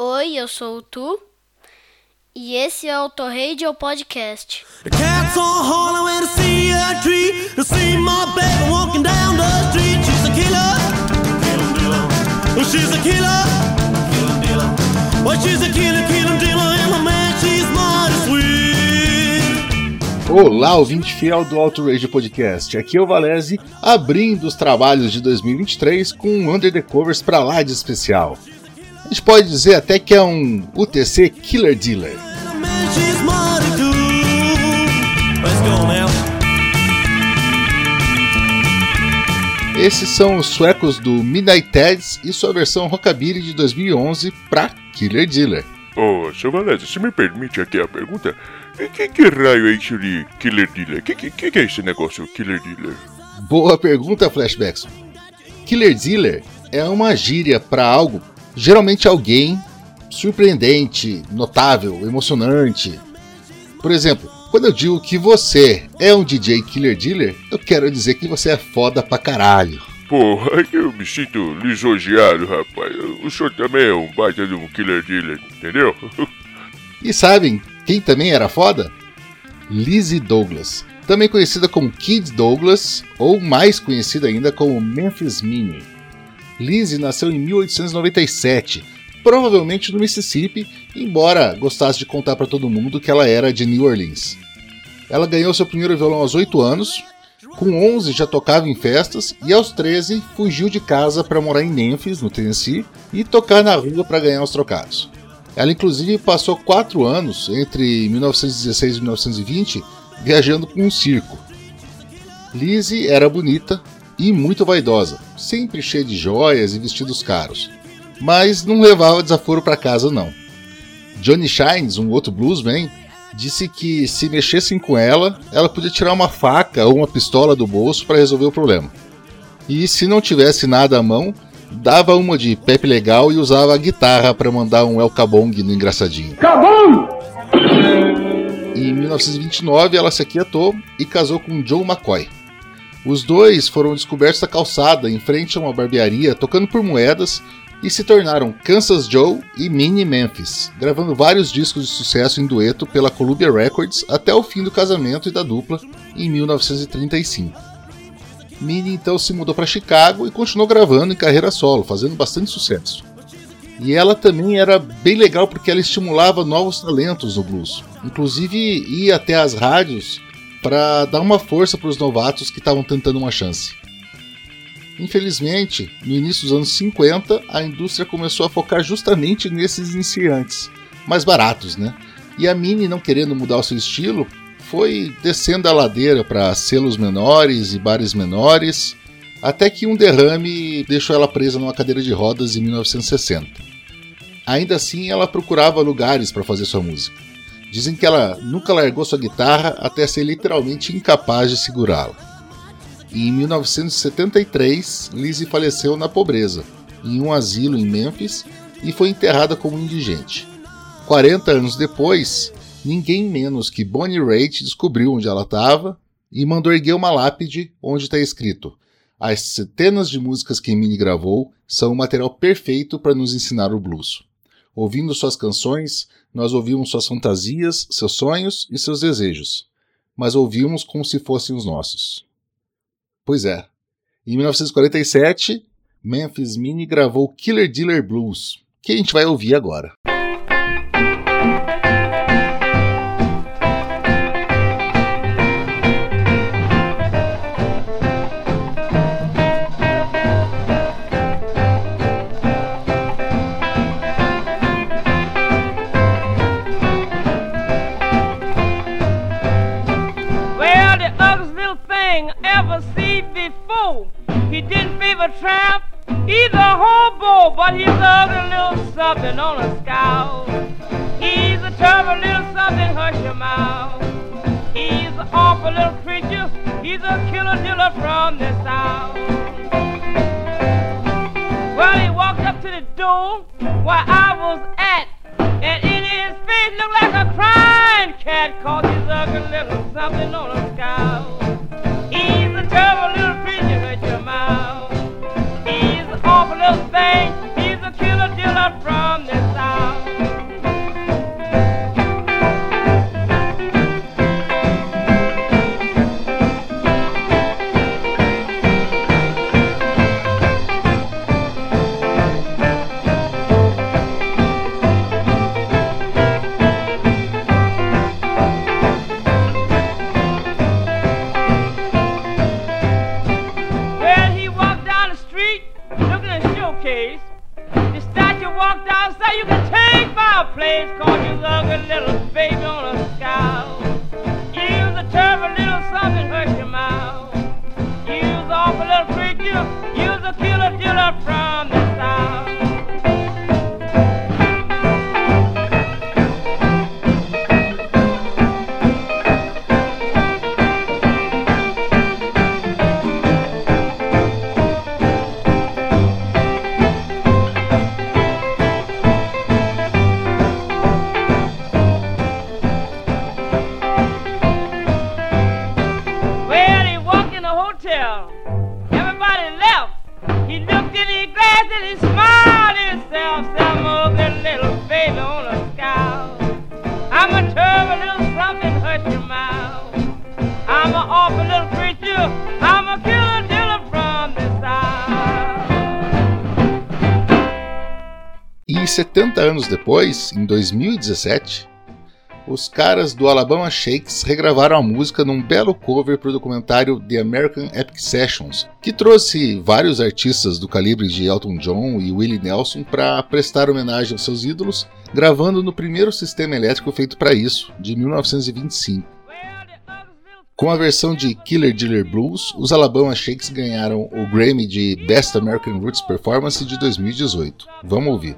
Oi, eu sou o Tu e esse é o Torradio Podcast. The cat's all hollow and I see a tree. I see my baby walking down the street. She's a killer. Killer dealer. She's a killer. Killer dealer. Well, she's a killer, killer dealer. And the man, she's mighty sweet. Olá, ouvinte fiel do Auto Radio Podcast. Aqui é o Valese, abrindo os trabalhos de 2023 com um Under the Covers pra lá de especial. A gente pode dizer até que é um UTC Killer Dealer. Esses são os suecos do Midnight Teds e sua versão Rockabilly de 2011 pra Killer Dealer. Ô, seu Valézio, se me permite aqui a pergunta, que, que, raio é isso de Killer Dealer? Que, que, que é esse negócio, Killer Dealer? Boa pergunta, Flashbackson. Killer Dealer é uma gíria para algo, geralmente alguém surpreendente, notável, emocionante. Por exemplo, quando eu digo que você é um DJ Killer Dealer, eu quero dizer que você é foda pra caralho. Porra, eu me sinto lisonjeado, rapaz. O senhor também é um baita de um Killer Dealer, entendeu? E sabem quem também era foda? Lizzie Douglas, também conhecida como Kid Douglas, ou mais conhecida ainda como Memphis Minnie. Lizzie nasceu em 1897, provavelmente no Mississippi, embora gostasse de contar para todo mundo que ela era de New Orleans. Ela ganhou seu primeiro violão aos 8 anos, com 11 já tocava em festas e aos 13 fugiu de casa para morar em Memphis, no Tennessee, e tocar na rua para ganhar os trocados. Ela inclusive passou 4 anos, entre 1916 e 1920, viajando com um circo. Lizzie era bonita e muito vaidosa, sempre cheia de joias e vestidos caros, mas não levava desaforo para casa não. Johnny Shines, um outro bluesman, disse que se mexessem com ela, ela podia tirar uma faca ou uma pistola do bolso para resolver o problema. E se não tivesse nada à mão, dava uma de Pepe Legal e usava a guitarra para mandar um El Cabong no engraçadinho. Em 1929, ela se aquietou e casou com Joe McCoy. Os dois foram descobertos na calçada, em frente a uma barbearia, tocando por moedas e se tornaram Kansas Joe e Minnie Memphis, gravando vários discos de sucesso em dueto pela Columbia Records até o fim do casamento e da dupla em 1935. Minnie então se mudou para Chicago e continuou gravando em carreira solo, fazendo bastante sucesso. E ela também era bem legal porque ela estimulava novos talentos no blues. Inclusive ia até as rádios para dar uma força para os novatos que estavam tentando uma chance. Infelizmente, no início dos anos 50, a indústria começou a focar justamente nesses iniciantes, mais baratos, né? E a Minnie, não querendo mudar o seu estilo, foi descendo a ladeira para selos menores e bares menores, até que um derrame deixou ela presa numa cadeira de rodas em 1960. Ainda assim, ela procurava lugares para fazer sua música. Dizem que ela nunca largou sua guitarra até ser literalmente incapaz de segurá-la. Em 1973, Lizzie faleceu na pobreza, em um asilo em Memphis, e foi enterrada como indigente. 40 anos depois, ninguém menos que Bonnie Raitt descobriu onde ela estava e mandou erguer uma lápide onde está escrito: As centenas de músicas que Minnie gravou são o material perfeito para nos ensinar o blues. Ouvindo suas canções, nós ouvimos suas fantasias, seus sonhos e seus desejos, mas ouvimos como se fossem os nossos. Pois é. Em 1947, Memphis Minnie gravou Killer Dealer Blues, que a gente vai ouvir agora. Awful little creature. He's a killer dealer from the south. Well, he walked up to the door where I was at, and in his face looked like a crying cat, cause he's ugly little something on a scowl. He's a terrible little creature, hurt your mouth. He's an awful little thing. days caught you like a little baby on a Mas 70 anos depois, em 2017, os caras do Alabama Shakes regravaram a música num belo cover para o documentário The American Epic Sessions, que trouxe vários artistas do calibre de Elton John e Willie Nelson para prestar homenagem aos seus ídolos, gravando no primeiro sistema elétrico feito para isso, de 1925. Com a versão de Killer Dealer Blues, os Alabama Shakes ganharam o Grammy de Best American Roots Performance de 2018. Vamos ouvir.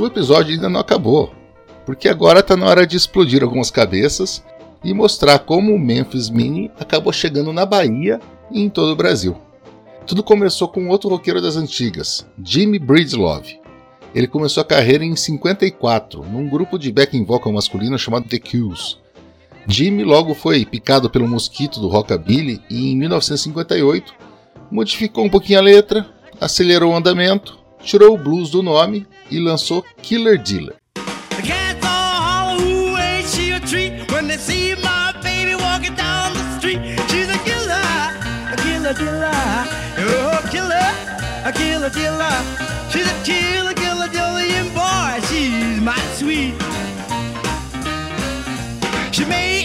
o episódio ainda não acabou, porque agora está na hora de explodir algumas cabeças e mostrar como o Memphis Mini acabou chegando na Bahia e em todo o Brasil. Tudo começou com outro roqueiro das antigas, Jimmy Breedlove. Ele começou a carreira em 54, num grupo de backing vocal masculino chamado The Kills. Jimmy logo foi picado pelo mosquito do rockabilly e em 1958 modificou um pouquinho a letra, acelerou o andamento tirou o blues do nome e lançou Killer Dealer. She made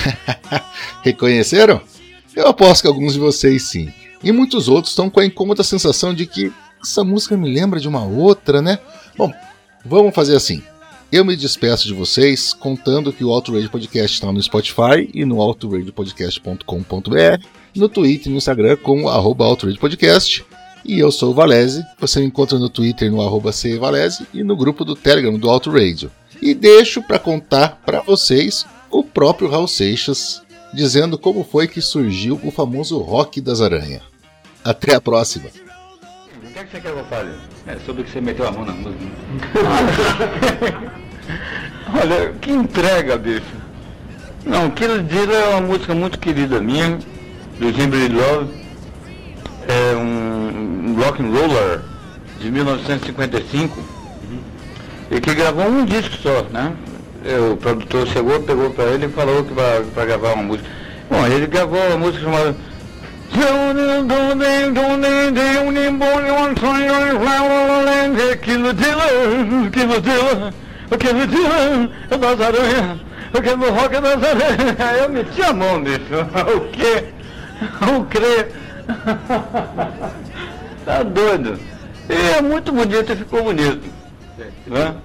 Reconheceram? Eu aposto que alguns de vocês sim. E muitos outros estão com a incômoda sensação de que essa música me lembra de uma outra, né? Bom, vamos fazer assim. Eu me despeço de vocês contando que o Auto Radio Podcast está no Spotify e no autoradiopodcast.com.br, no Twitter e no Instagram com arroba Podcast. E eu sou o Valese, você me encontra no Twitter no arroba Valese e no grupo do Telegram do Auto Radio. E deixo para contar para vocês o próprio Raul Seixas dizendo como foi que surgiu o famoso rock das aranhas. Até a próxima! O que, é que você quer que eu fale? É sobre que você meteu a mão na música. Olha, que entrega, bicho. Não, Kill Deal é uma música muito querida minha, do Jimmy Love. É um, um rock and roller de 1955. E que gravou um disco só, né? o produtor chegou, pegou pra ele e falou que vai pra gravar uma música. Bom, ele gravou uma música chamada Aquilo dila, aquilo rock aranhas. Eu meti a mão nisso. O quê? O quê? Tá doido. E é muito bonito e ficou bonito. Né?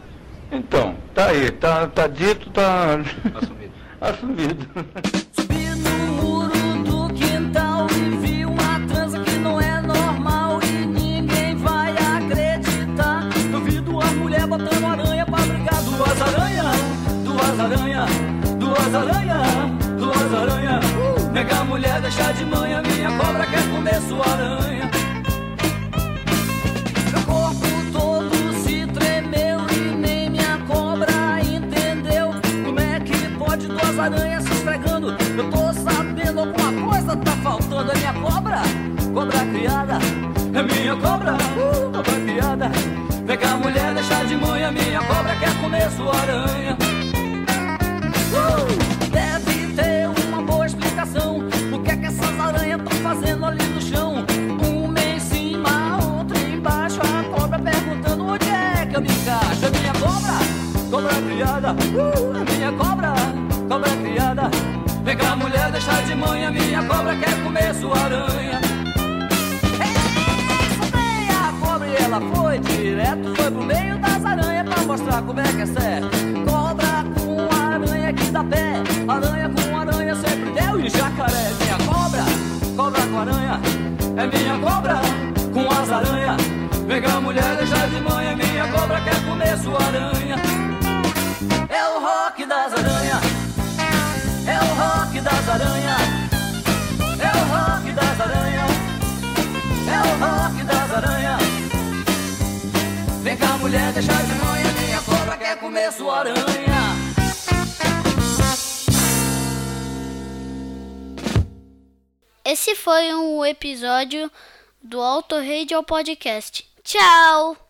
Então, tá aí, tá, tá dito, tá assumido. assumido. Eu tô sabendo alguma coisa tá faltando. É minha cobra, cobra criada. É minha cobra, uh, cobra criada. Vem cá, mulher, deixa de manhã. Minha cobra quer comer sua aranha. Vem cá, mulher, deixa de manhã. Minha cobra quer comer sua aranha. Vem a cobra e ela foi direto, foi pro meio das aranhas pra mostrar como é que é certo. Cobra com aranha que dá pé, aranha com aranha sempre deu e jacaré. Minha cobra, cobra com aranha, é minha cobra com as aranhas. Vem cá, mulher, deixa de manhã, minha cobra quer comer sua aranha. É o rock das mulher, deixa de manhã. Minha cobra quer comer sua aranha. Esse foi um episódio do Auto Radio Podcast. Tchau!